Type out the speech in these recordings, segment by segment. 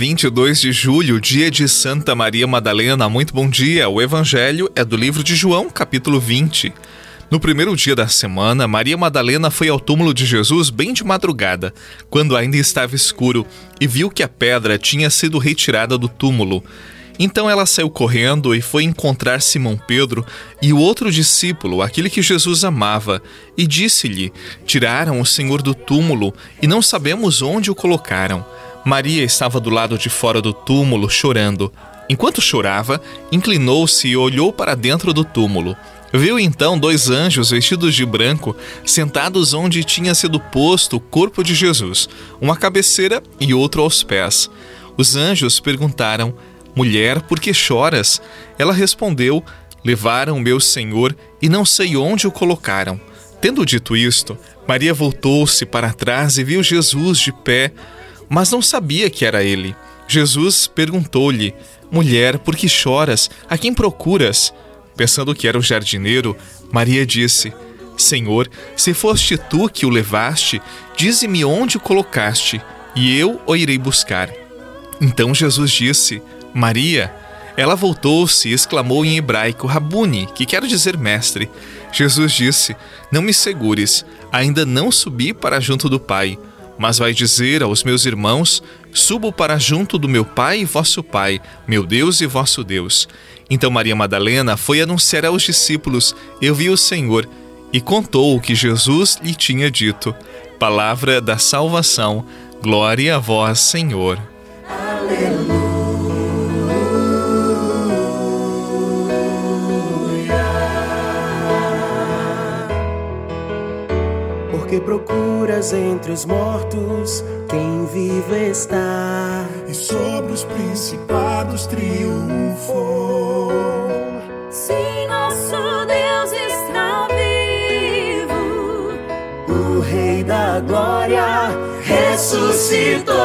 22 de julho, dia de Santa Maria Madalena. Muito bom dia. O evangelho é do livro de João, capítulo 20. No primeiro dia da semana, Maria Madalena foi ao túmulo de Jesus bem de madrugada, quando ainda estava escuro, e viu que a pedra tinha sido retirada do túmulo. Então ela saiu correndo e foi encontrar Simão Pedro e o outro discípulo, aquele que Jesus amava, e disse-lhe: Tiraram o Senhor do túmulo e não sabemos onde o colocaram. Maria estava do lado de fora do túmulo, chorando. Enquanto chorava, inclinou-se e olhou para dentro do túmulo. Viu então dois anjos vestidos de branco, sentados onde tinha sido posto o corpo de Jesus, uma cabeceira e outro aos pés. Os anjos perguntaram: Mulher, por que choras? Ela respondeu: Levaram meu senhor e não sei onde o colocaram. Tendo dito isto, Maria voltou-se para trás e viu Jesus de pé, mas não sabia que era ele. Jesus perguntou-lhe: Mulher, por que choras? A quem procuras? Pensando que era o jardineiro, Maria disse: Senhor, se foste tu que o levaste, dize-me onde o colocaste, e eu o irei buscar. Então Jesus disse: Maria, ela voltou-se e exclamou em hebraico Rabuni, que quer dizer mestre. Jesus disse: Não me segures, ainda não subi para junto do Pai, mas vai dizer aos meus irmãos: Subo para junto do meu Pai e vosso Pai, meu Deus e vosso Deus. Então Maria Madalena foi anunciar aos discípulos: Eu vi o Senhor, e contou o que Jesus lhe tinha dito. Palavra da salvação. Glória a vós, Senhor. Aleluia. Porque procuras entre os mortos quem vive está. E sobre os principados triunfou. Sim, nosso Deus está vivo. O Rei da Glória ressuscitou.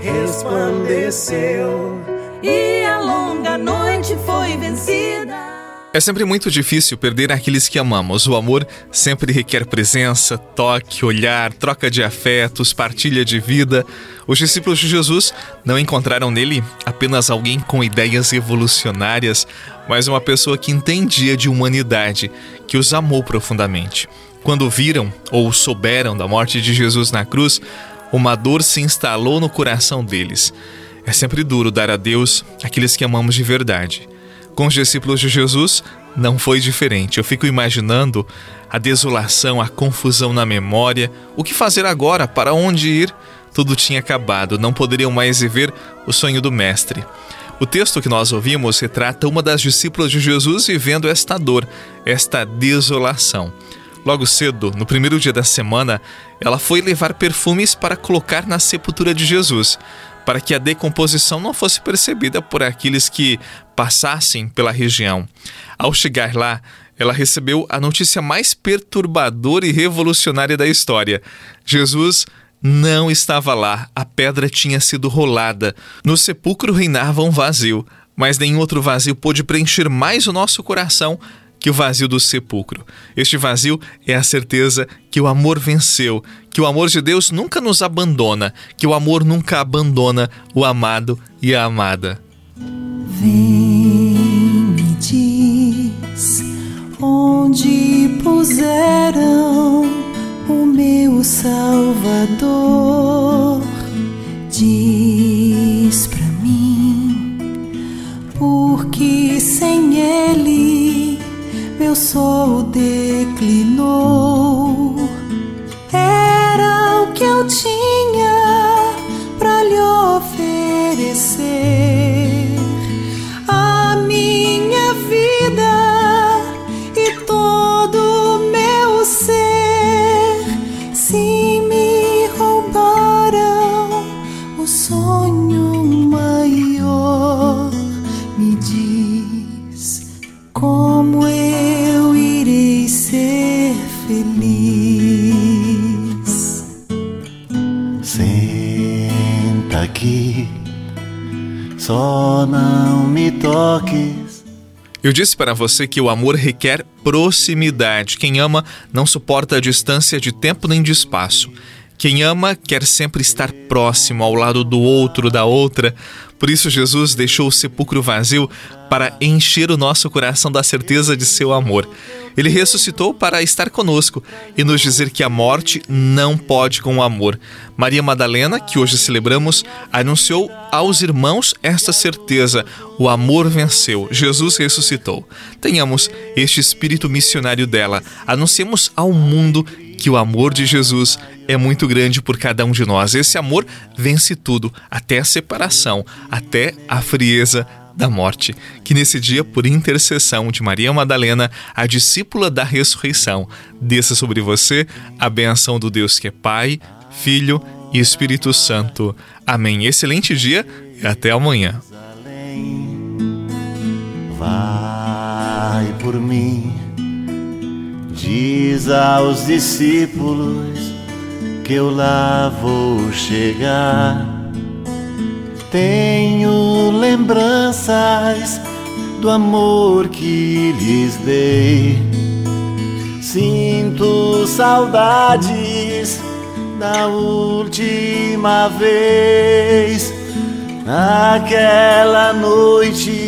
Resplandeceu e a longa noite foi vencida. É sempre muito difícil perder aqueles que amamos. O amor sempre requer presença, toque, olhar, troca de afetos, partilha de vida. Os discípulos de Jesus não encontraram nele apenas alguém com ideias revolucionárias, mas uma pessoa que entendia de humanidade, que os amou profundamente. Quando viram ou souberam da morte de Jesus na cruz, uma dor se instalou no coração deles. É sempre duro dar a Deus aqueles que amamos de verdade. Com os discípulos de Jesus, não foi diferente. Eu fico imaginando a desolação, a confusão na memória. O que fazer agora? Para onde ir? Tudo tinha acabado, não poderiam mais viver o sonho do Mestre. O texto que nós ouvimos retrata uma das discípulas de Jesus vivendo esta dor, esta desolação. Logo cedo, no primeiro dia da semana, ela foi levar perfumes para colocar na sepultura de Jesus, para que a decomposição não fosse percebida por aqueles que passassem pela região. Ao chegar lá, ela recebeu a notícia mais perturbadora e revolucionária da história. Jesus não estava lá, a pedra tinha sido rolada. No sepulcro reinava um vazio, mas nenhum outro vazio pôde preencher mais o nosso coração que o vazio do sepulcro. Este vazio é a certeza que o amor venceu, que o amor de Deus nunca nos abandona, que o amor nunca abandona o amado e a amada. Vem me diz onde puseram o meu Salvador. Só não me toques. Eu disse para você que o amor requer proximidade. Quem ama não suporta a distância de tempo nem de espaço. Quem ama quer sempre estar próximo, ao lado do outro, da outra. Por isso, Jesus deixou o sepulcro vazio para encher o nosso coração da certeza de seu amor. Ele ressuscitou para estar conosco e nos dizer que a morte não pode com o amor. Maria Madalena, que hoje celebramos, anunciou aos irmãos esta certeza: o amor venceu, Jesus ressuscitou. Tenhamos este espírito missionário dela, anunciemos ao mundo que o amor de Jesus é muito grande por cada um de nós. Esse amor vence tudo, até a separação, até a frieza da morte. Que nesse dia, por intercessão de Maria Madalena, a discípula da ressurreição, desça sobre você a benção do Deus que é Pai, Filho e Espírito Santo. Amém. Excelente dia e até amanhã. Vai por mim Diz aos discípulos que eu lá vou chegar. Tenho lembranças do amor que lhes dei. Sinto saudades da última vez, naquela noite